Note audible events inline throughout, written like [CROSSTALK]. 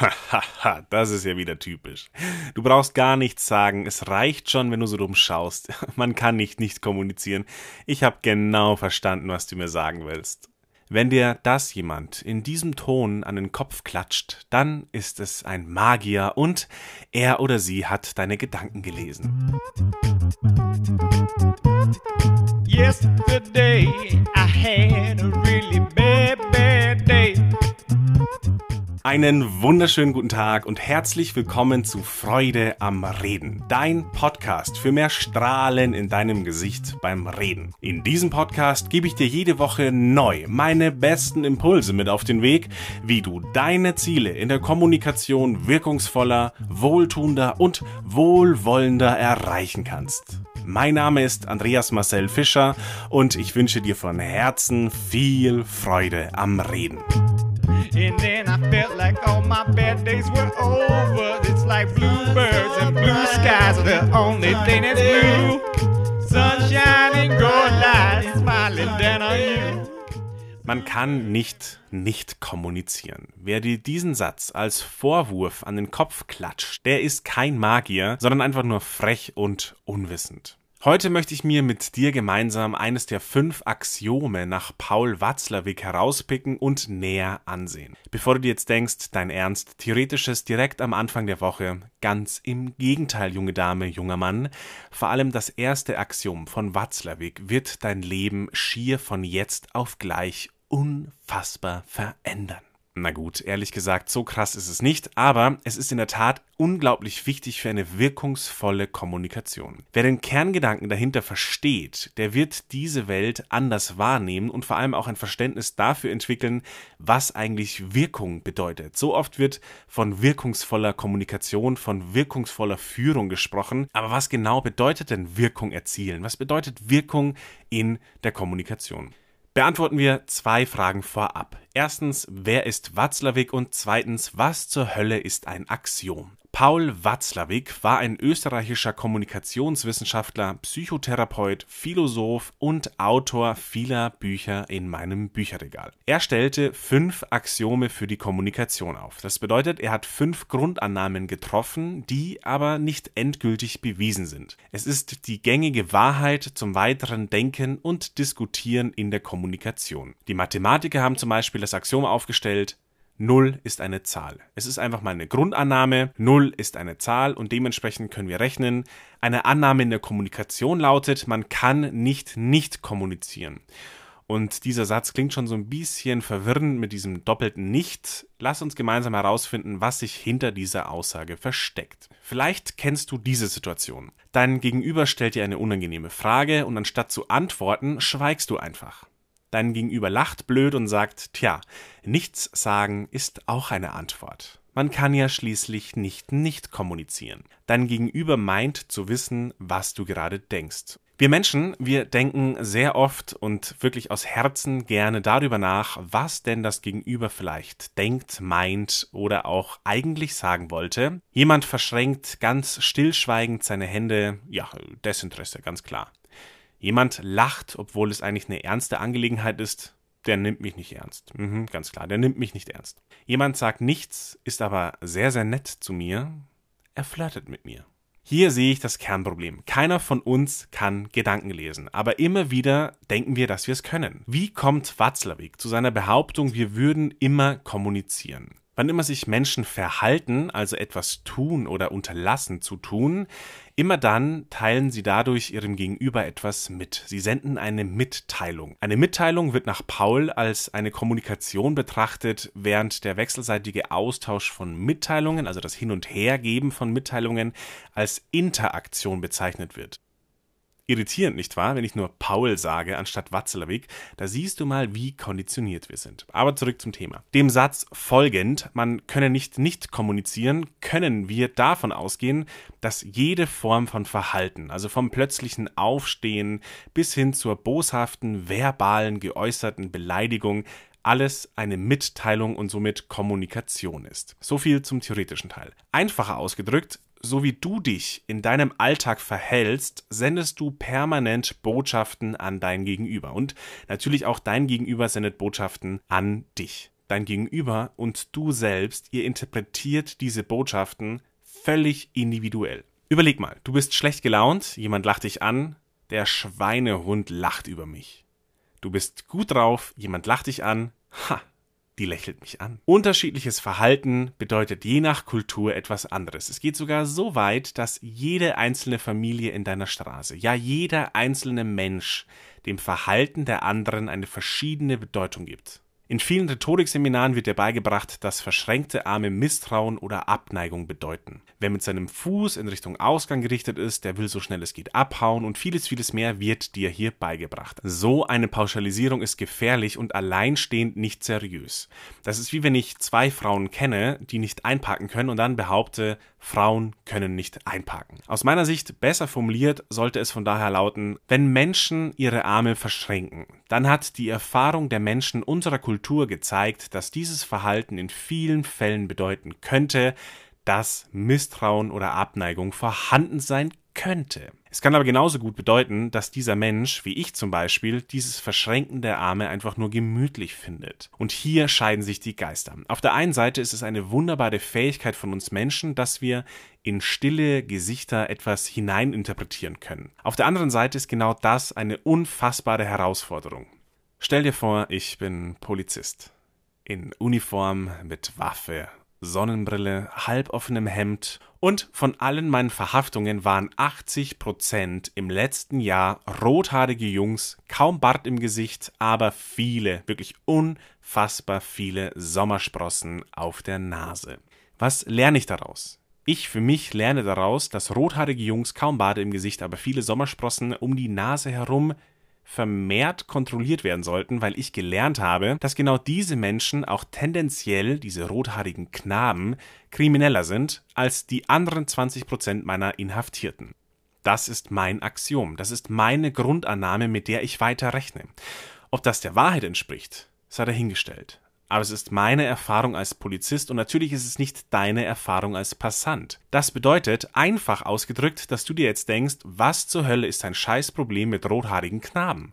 Hahaha, [LAUGHS] das ist ja wieder typisch. Du brauchst gar nichts sagen, es reicht schon, wenn du so dumm schaust. [LAUGHS] Man kann nicht nicht kommunizieren. Ich habe genau verstanden, was du mir sagen willst. Wenn dir das jemand in diesem Ton an den Kopf klatscht, dann ist es ein Magier und er oder sie hat deine Gedanken gelesen. Yesterday I had a really bad, bad day. Einen wunderschönen guten Tag und herzlich willkommen zu Freude am Reden, dein Podcast für mehr Strahlen in deinem Gesicht beim Reden. In diesem Podcast gebe ich dir jede Woche neu meine besten Impulse mit auf den Weg, wie du deine Ziele in der Kommunikation wirkungsvoller, wohltuender und wohlwollender erreichen kannst. Mein Name ist Andreas Marcel Fischer und ich wünsche dir von Herzen viel Freude am Reden. And then I felt like all my bad days were over. It's like bluebirds and blue skies are the only thing that's blue. Sunshine and gold light smiling down on you. Man kann nicht nicht kommunizieren. Wer dir diesen Satz als Vorwurf an den Kopf klatscht, der ist kein Magier, sondern einfach nur frech und unwissend. Heute möchte ich mir mit dir gemeinsam eines der fünf Axiome nach Paul Watzlawick herauspicken und näher ansehen. Bevor du dir jetzt denkst, dein Ernst, theoretisches direkt am Anfang der Woche, ganz im Gegenteil, junge Dame, junger Mann, vor allem das erste Axiom von Watzlawick wird dein Leben schier von jetzt auf gleich unfassbar verändern. Na gut, ehrlich gesagt, so krass ist es nicht, aber es ist in der Tat unglaublich wichtig für eine wirkungsvolle Kommunikation. Wer den Kerngedanken dahinter versteht, der wird diese Welt anders wahrnehmen und vor allem auch ein Verständnis dafür entwickeln, was eigentlich Wirkung bedeutet. So oft wird von wirkungsvoller Kommunikation, von wirkungsvoller Führung gesprochen, aber was genau bedeutet denn Wirkung erzielen? Was bedeutet Wirkung in der Kommunikation? Beantworten wir zwei Fragen vorab. Erstens, wer ist Watzlawick? Und zweitens, was zur Hölle ist ein Axiom? Paul Watzlawick war ein österreichischer Kommunikationswissenschaftler, Psychotherapeut, Philosoph und Autor vieler Bücher in meinem Bücherregal. Er stellte fünf Axiome für die Kommunikation auf. Das bedeutet, er hat fünf Grundannahmen getroffen, die aber nicht endgültig bewiesen sind. Es ist die gängige Wahrheit zum weiteren Denken und Diskutieren in der Kommunikation. Die Mathematiker haben zum Beispiel das Axiom aufgestellt, Null ist eine Zahl. Es ist einfach mal eine Grundannahme. Null ist eine Zahl und dementsprechend können wir rechnen. Eine Annahme in der Kommunikation lautet, man kann nicht nicht kommunizieren. Und dieser Satz klingt schon so ein bisschen verwirrend mit diesem doppelten Nicht. Lass uns gemeinsam herausfinden, was sich hinter dieser Aussage versteckt. Vielleicht kennst du diese Situation. Dein Gegenüber stellt dir eine unangenehme Frage und anstatt zu antworten, schweigst du einfach. Dein Gegenüber lacht blöd und sagt, tja, nichts sagen ist auch eine Antwort. Man kann ja schließlich nicht nicht kommunizieren. Dein Gegenüber meint zu wissen, was du gerade denkst. Wir Menschen, wir denken sehr oft und wirklich aus Herzen gerne darüber nach, was denn das Gegenüber vielleicht denkt, meint oder auch eigentlich sagen wollte. Jemand verschränkt ganz stillschweigend seine Hände, ja, Desinteresse, ganz klar. Jemand lacht, obwohl es eigentlich eine ernste Angelegenheit ist, der nimmt mich nicht ernst. Mhm, ganz klar, der nimmt mich nicht ernst. Jemand sagt nichts, ist aber sehr, sehr nett zu mir. Er flirtet mit mir. Hier sehe ich das Kernproblem. Keiner von uns kann Gedanken lesen, aber immer wieder denken wir, dass wir es können. Wie kommt Watzlawick zu seiner Behauptung, wir würden immer kommunizieren? Wann immer sich Menschen verhalten, also etwas tun oder unterlassen zu tun, immer dann teilen sie dadurch ihrem Gegenüber etwas mit. Sie senden eine Mitteilung. Eine Mitteilung wird nach Paul als eine Kommunikation betrachtet, während der wechselseitige Austausch von Mitteilungen, also das Hin- und Hergeben von Mitteilungen, als Interaktion bezeichnet wird. Irritierend, nicht wahr, wenn ich nur Paul sage anstatt Watzlawick? Da siehst du mal, wie konditioniert wir sind. Aber zurück zum Thema. Dem Satz folgend, man könne nicht nicht kommunizieren, können wir davon ausgehen, dass jede Form von Verhalten, also vom plötzlichen Aufstehen bis hin zur boshaften, verbalen, geäußerten Beleidigung, alles eine Mitteilung und somit Kommunikation ist. So viel zum theoretischen Teil. Einfacher ausgedrückt, so wie du dich in deinem Alltag verhältst, sendest du permanent Botschaften an dein Gegenüber. Und natürlich auch dein Gegenüber sendet Botschaften an dich. dein Gegenüber und du selbst, ihr interpretiert diese Botschaften völlig individuell. Überleg mal, du bist schlecht gelaunt, jemand lacht dich an, der Schweinehund lacht über mich. Du bist gut drauf, jemand lacht dich an, ha, die lächelt mich an. Unterschiedliches Verhalten bedeutet je nach Kultur etwas anderes. Es geht sogar so weit, dass jede einzelne Familie in deiner Straße, ja jeder einzelne Mensch dem Verhalten der anderen eine verschiedene Bedeutung gibt. In vielen Rhetorikseminaren wird dir beigebracht, dass verschränkte Arme Misstrauen oder Abneigung bedeuten. Wer mit seinem Fuß in Richtung Ausgang gerichtet ist, der will so schnell es geht abhauen und vieles, vieles mehr wird dir hier beigebracht. So eine Pauschalisierung ist gefährlich und alleinstehend nicht seriös. Das ist wie wenn ich zwei Frauen kenne, die nicht einparken können und dann behaupte, Frauen können nicht einparken. Aus meiner Sicht besser formuliert sollte es von daher lauten, wenn Menschen ihre Arme verschränken, dann hat die Erfahrung der Menschen unserer Kultur gezeigt, dass dieses Verhalten in vielen Fällen bedeuten könnte, dass Misstrauen oder Abneigung vorhanden sein könnte. Es kann aber genauso gut bedeuten, dass dieser Mensch, wie ich zum Beispiel, dieses Verschränken der Arme einfach nur gemütlich findet. Und hier scheiden sich die Geister. Auf der einen Seite ist es eine wunderbare Fähigkeit von uns Menschen, dass wir in stille Gesichter etwas hineininterpretieren können. Auf der anderen Seite ist genau das eine unfassbare Herausforderung. Stell dir vor, ich bin Polizist. In Uniform, mit Waffe Sonnenbrille, halboffenem Hemd und von allen meinen Verhaftungen waren 80 Prozent im letzten Jahr rothaarige Jungs, kaum Bart im Gesicht, aber viele, wirklich unfassbar viele Sommersprossen auf der Nase. Was lerne ich daraus? Ich für mich lerne daraus, dass rothaarige Jungs kaum Bade im Gesicht, aber viele Sommersprossen um die Nase herum vermehrt kontrolliert werden sollten, weil ich gelernt habe, dass genau diese Menschen auch tendenziell, diese rothaarigen Knaben, krimineller sind als die anderen 20 Prozent meiner Inhaftierten. Das ist mein Axiom, das ist meine Grundannahme, mit der ich weiter rechne. Ob das der Wahrheit entspricht, sei dahingestellt aber es ist meine Erfahrung als Polizist und natürlich ist es nicht deine Erfahrung als Passant. Das bedeutet, einfach ausgedrückt, dass du dir jetzt denkst, was zur Hölle ist ein Scheißproblem mit rothaarigen Knaben?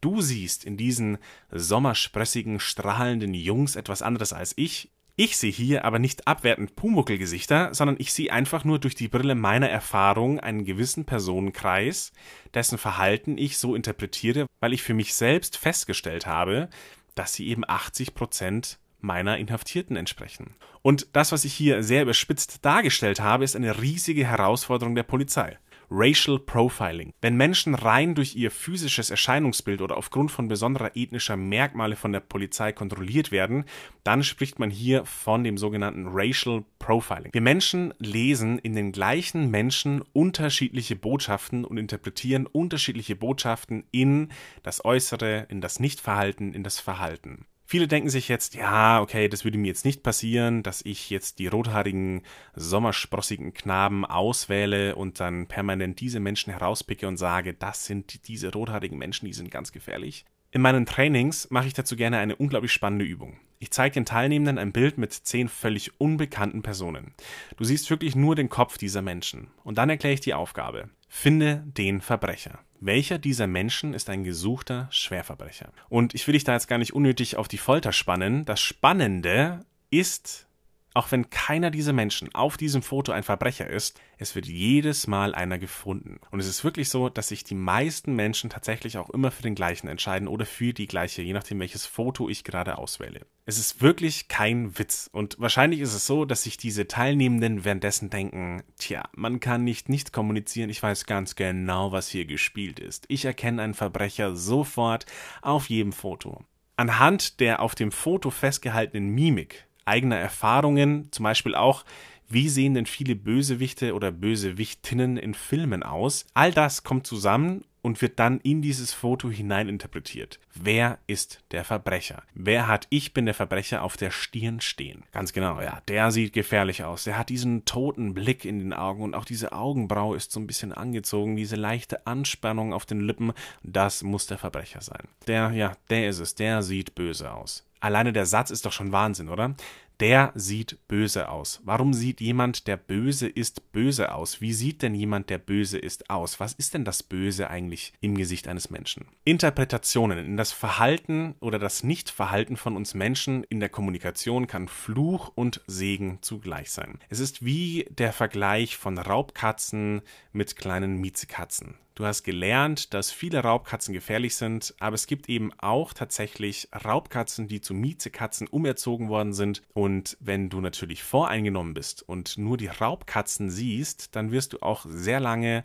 Du siehst in diesen sommerspressigen, strahlenden Jungs etwas anderes als ich. Ich sehe hier aber nicht abwertend Pumuckelgesichter, sondern ich sehe einfach nur durch die Brille meiner Erfahrung einen gewissen Personenkreis, dessen Verhalten ich so interpretiere, weil ich für mich selbst festgestellt habe, dass sie eben 80 Prozent meiner Inhaftierten entsprechen. Und das, was ich hier sehr überspitzt dargestellt habe, ist eine riesige Herausforderung der Polizei. Racial Profiling. Wenn Menschen rein durch ihr physisches Erscheinungsbild oder aufgrund von besonderer ethnischer Merkmale von der Polizei kontrolliert werden, dann spricht man hier von dem sogenannten Racial Profiling. Wir Menschen lesen in den gleichen Menschen unterschiedliche Botschaften und interpretieren unterschiedliche Botschaften in das Äußere, in das Nichtverhalten, in das Verhalten. Viele denken sich jetzt, ja, okay, das würde mir jetzt nicht passieren, dass ich jetzt die rothaarigen, sommersprossigen Knaben auswähle und dann permanent diese Menschen herauspicke und sage, das sind diese rothaarigen Menschen, die sind ganz gefährlich. In meinen Trainings mache ich dazu gerne eine unglaublich spannende Übung. Ich zeige den Teilnehmenden ein Bild mit zehn völlig unbekannten Personen. Du siehst wirklich nur den Kopf dieser Menschen. Und dann erkläre ich die Aufgabe. Finde den Verbrecher. Welcher dieser Menschen ist ein gesuchter Schwerverbrecher? Und ich will dich da jetzt gar nicht unnötig auf die Folter spannen. Das Spannende ist, auch wenn keiner dieser Menschen auf diesem Foto ein Verbrecher ist, es wird jedes Mal einer gefunden. Und es ist wirklich so, dass sich die meisten Menschen tatsächlich auch immer für den gleichen entscheiden oder für die gleiche, je nachdem welches Foto ich gerade auswähle. Es ist wirklich kein Witz. Und wahrscheinlich ist es so, dass sich diese Teilnehmenden währenddessen denken, tja, man kann nicht nicht kommunizieren, ich weiß ganz genau, was hier gespielt ist. Ich erkenne einen Verbrecher sofort auf jedem Foto. Anhand der auf dem Foto festgehaltenen Mimik eigener Erfahrungen, zum Beispiel auch, wie sehen denn viele Bösewichte oder Bösewichtinnen in Filmen aus? All das kommt zusammen und wird dann in dieses Foto hineininterpretiert. Wer ist der Verbrecher? Wer hat Ich bin der Verbrecher auf der Stirn stehen? Ganz genau, ja, der sieht gefährlich aus. Der hat diesen toten Blick in den Augen und auch diese Augenbraue ist so ein bisschen angezogen, diese leichte Anspannung auf den Lippen. Das muss der Verbrecher sein. Der, ja, der ist es, der sieht böse aus. Alleine der Satz ist doch schon Wahnsinn, oder? Der sieht böse aus. Warum sieht jemand, der böse ist, böse aus? Wie sieht denn jemand, der böse ist, aus? Was ist denn das Böse eigentlich im Gesicht eines Menschen? Interpretationen in das Verhalten oder das Nichtverhalten von uns Menschen in der Kommunikation kann Fluch und Segen zugleich sein. Es ist wie der Vergleich von Raubkatzen mit kleinen Miezekatzen. Du hast gelernt, dass viele Raubkatzen gefährlich sind, aber es gibt eben auch tatsächlich Raubkatzen, die zu Miezekatzen umerzogen worden sind. Und wenn du natürlich voreingenommen bist und nur die Raubkatzen siehst, dann wirst du auch sehr lange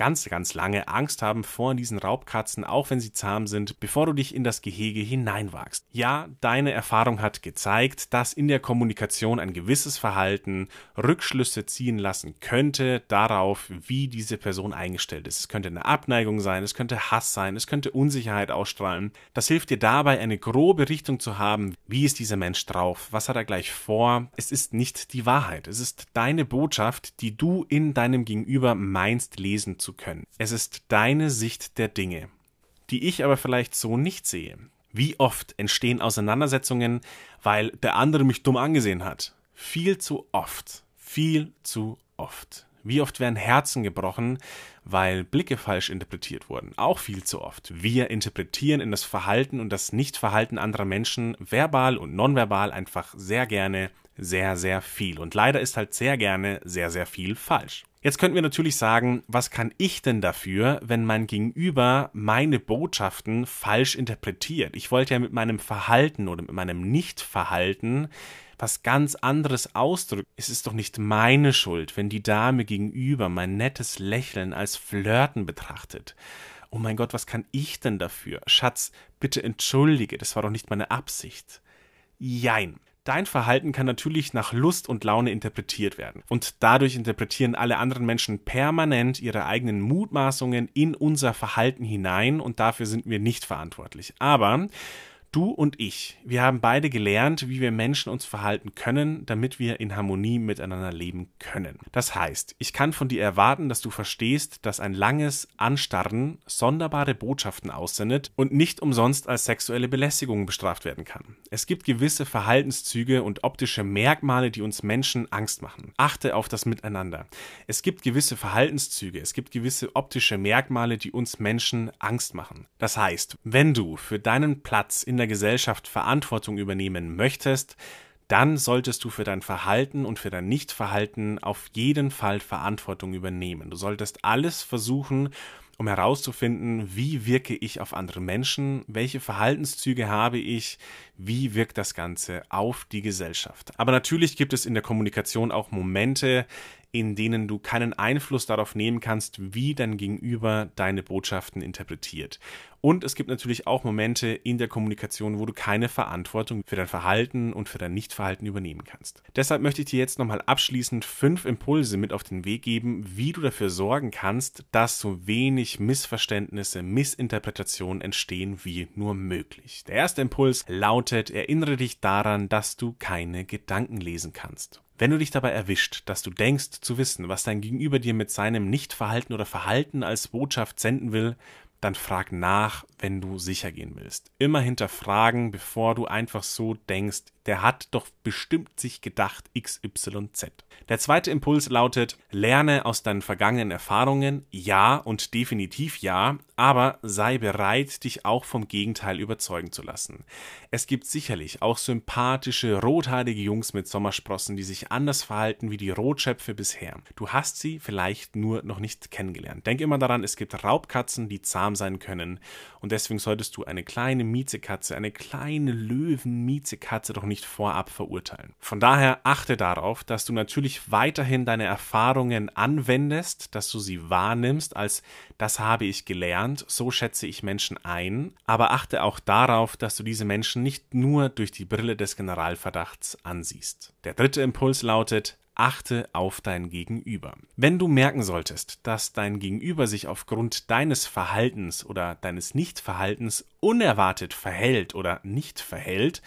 ganz, ganz lange Angst haben vor diesen Raubkatzen, auch wenn sie zahm sind, bevor du dich in das Gehege hineinwagst. Ja, deine Erfahrung hat gezeigt, dass in der Kommunikation ein gewisses Verhalten Rückschlüsse ziehen lassen könnte darauf, wie diese Person eingestellt ist. Es könnte eine Abneigung sein, es könnte Hass sein, es könnte Unsicherheit ausstrahlen. Das hilft dir dabei, eine grobe Richtung zu haben, wie ist dieser Mensch drauf, was hat er gleich vor. Es ist nicht die Wahrheit, es ist deine Botschaft, die du in deinem Gegenüber meinst lesen zu zu können. Es ist deine Sicht der Dinge, die ich aber vielleicht so nicht sehe. Wie oft entstehen Auseinandersetzungen, weil der andere mich dumm angesehen hat? Viel zu oft. Viel zu oft. Wie oft werden Herzen gebrochen, weil Blicke falsch interpretiert wurden? Auch viel zu oft. Wir interpretieren in das Verhalten und das Nichtverhalten anderer Menschen verbal und nonverbal einfach sehr gerne sehr, sehr viel. Und leider ist halt sehr gerne sehr, sehr viel falsch. Jetzt könnten wir natürlich sagen, was kann ich denn dafür, wenn mein Gegenüber meine Botschaften falsch interpretiert? Ich wollte ja mit meinem Verhalten oder mit meinem Nichtverhalten was ganz anderes ausdrücken. Es ist doch nicht meine Schuld, wenn die Dame gegenüber mein nettes Lächeln als Flirten betrachtet. Oh mein Gott, was kann ich denn dafür? Schatz, bitte entschuldige, das war doch nicht meine Absicht. Jein. Dein Verhalten kann natürlich nach Lust und Laune interpretiert werden. Und dadurch interpretieren alle anderen Menschen permanent ihre eigenen Mutmaßungen in unser Verhalten hinein und dafür sind wir nicht verantwortlich. Aber Du und ich, wir haben beide gelernt, wie wir Menschen uns verhalten können, damit wir in Harmonie miteinander leben können. Das heißt, ich kann von dir erwarten, dass du verstehst, dass ein langes Anstarren sonderbare Botschaften aussendet und nicht umsonst als sexuelle Belästigung bestraft werden kann. Es gibt gewisse Verhaltenszüge und optische Merkmale, die uns Menschen Angst machen. Achte auf das Miteinander. Es gibt gewisse Verhaltenszüge, es gibt gewisse optische Merkmale, die uns Menschen Angst machen. Das heißt, wenn du für deinen Platz in der Gesellschaft Verantwortung übernehmen möchtest, dann solltest du für dein Verhalten und für dein Nichtverhalten auf jeden Fall Verantwortung übernehmen. Du solltest alles versuchen, um herauszufinden, wie wirke ich auf andere Menschen, welche Verhaltenszüge habe ich, wie wirkt das Ganze auf die Gesellschaft. Aber natürlich gibt es in der Kommunikation auch Momente, in denen du keinen Einfluss darauf nehmen kannst, wie dein Gegenüber deine Botschaften interpretiert. Und es gibt natürlich auch Momente in der Kommunikation, wo du keine Verantwortung für dein Verhalten und für dein Nichtverhalten übernehmen kannst. Deshalb möchte ich dir jetzt nochmal abschließend fünf Impulse mit auf den Weg geben, wie du dafür sorgen kannst, dass so wenig Missverständnisse, Missinterpretationen entstehen wie nur möglich. Der erste Impuls lautet, erinnere dich daran, dass du keine Gedanken lesen kannst. Wenn du dich dabei erwischt, dass du denkst zu wissen, was dein Gegenüber dir mit seinem Nichtverhalten oder Verhalten als Botschaft senden will, dann frag nach, wenn du sicher gehen willst. Immer hinterfragen, bevor du einfach so denkst, der hat doch bestimmt sich gedacht XYZ. Der zweite Impuls lautet, lerne aus deinen vergangenen Erfahrungen, ja und definitiv ja, aber sei bereit, dich auch vom Gegenteil überzeugen zu lassen. Es gibt sicherlich auch sympathische, rothaarige Jungs mit Sommersprossen, die sich anders verhalten wie die Rotschöpfe bisher. Du hast sie vielleicht nur noch nicht kennengelernt. Denk immer daran, es gibt Raubkatzen, die zahm sein können und deswegen solltest du eine kleine Miezekatze, eine kleine Löwen-Miezekatze doch nicht vorab verurteilen. Von daher achte darauf, dass du natürlich weiterhin deine Erfahrungen anwendest, dass du sie wahrnimmst als das habe ich gelernt, so schätze ich Menschen ein, aber achte auch darauf, dass du diese Menschen nicht nur durch die Brille des Generalverdachts ansiehst. Der dritte Impuls lautet, achte auf dein Gegenüber. Wenn du merken solltest, dass dein Gegenüber sich aufgrund deines Verhaltens oder deines Nichtverhaltens unerwartet verhält oder nicht verhält,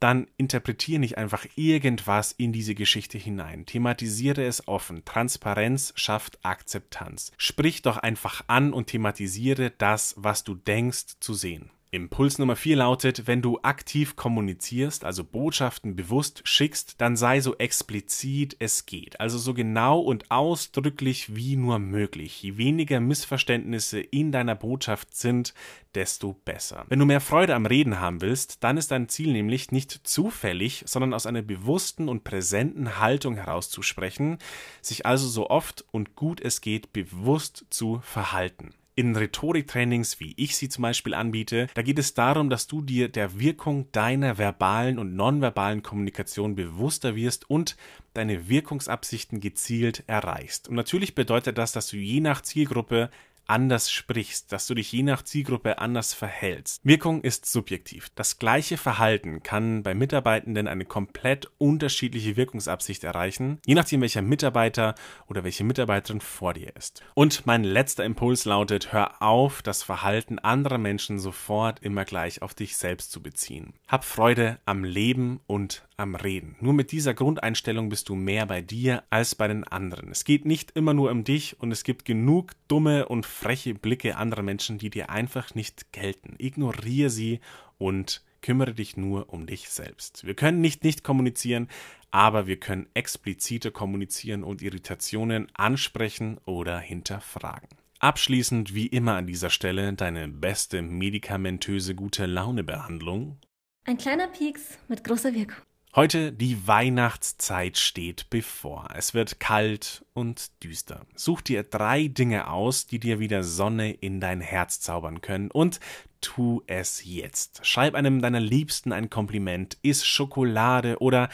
dann interpretiere nicht einfach irgendwas in diese Geschichte hinein. Thematisiere es offen. Transparenz schafft Akzeptanz. Sprich doch einfach an und thematisiere das, was du denkst zu sehen. Impuls Nummer 4 lautet, wenn du aktiv kommunizierst, also Botschaften bewusst schickst, dann sei so explizit es geht, also so genau und ausdrücklich wie nur möglich. Je weniger Missverständnisse in deiner Botschaft sind, desto besser. Wenn du mehr Freude am Reden haben willst, dann ist dein Ziel nämlich nicht zufällig, sondern aus einer bewussten und präsenten Haltung herauszusprechen, sich also so oft und gut es geht bewusst zu verhalten. In Rhetoriktrainings, wie ich sie zum Beispiel anbiete, da geht es darum, dass du dir der Wirkung deiner verbalen und nonverbalen Kommunikation bewusster wirst und deine Wirkungsabsichten gezielt erreichst. Und natürlich bedeutet das, dass du je nach Zielgruppe anders sprichst, dass du dich je nach Zielgruppe anders verhältst. Wirkung ist subjektiv. Das gleiche Verhalten kann bei Mitarbeitenden eine komplett unterschiedliche Wirkungsabsicht erreichen, je nachdem welcher Mitarbeiter oder welche Mitarbeiterin vor dir ist. Und mein letzter Impuls lautet, hör auf, das Verhalten anderer Menschen sofort immer gleich auf dich selbst zu beziehen. Hab Freude am Leben und am Reden. Nur mit dieser Grundeinstellung bist du mehr bei dir als bei den anderen. Es geht nicht immer nur um dich und es gibt genug dumme und freche Blicke anderer Menschen, die dir einfach nicht gelten. Ignoriere sie und kümmere dich nur um dich selbst. Wir können nicht nicht kommunizieren, aber wir können explizite kommunizieren und Irritationen ansprechen oder hinterfragen. Abschließend wie immer an dieser Stelle deine beste medikamentöse gute Laune Behandlung. Ein kleiner Pieks mit großer Wirkung. Heute die Weihnachtszeit steht bevor. Es wird kalt und düster. Such dir drei Dinge aus, die dir wieder Sonne in dein Herz zaubern können und tu es jetzt. Schreib einem deiner Liebsten ein Kompliment, iss Schokolade oder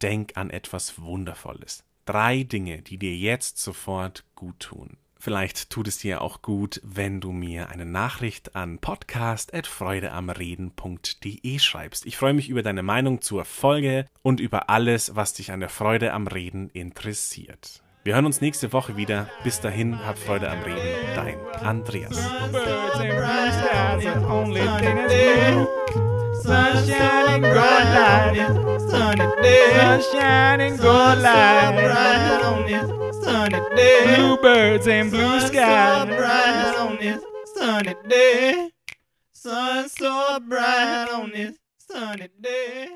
denk an etwas Wundervolles. Drei Dinge, die dir jetzt sofort gut tun. Vielleicht tut es dir auch gut, wenn du mir eine Nachricht an podcast.freudeamreden.de schreibst. Ich freue mich über deine Meinung zur Folge und über alles, was dich an der Freude am Reden interessiert. Wir hören uns nächste Woche wieder. Bis dahin, hab Freude am Reden. Dein Andreas. Sunshine good light, sunny day. Sunshine light, bright on this sunny day. Bluebirds and blue sky, bright on this sunny day. Sun so bright on this sunny day.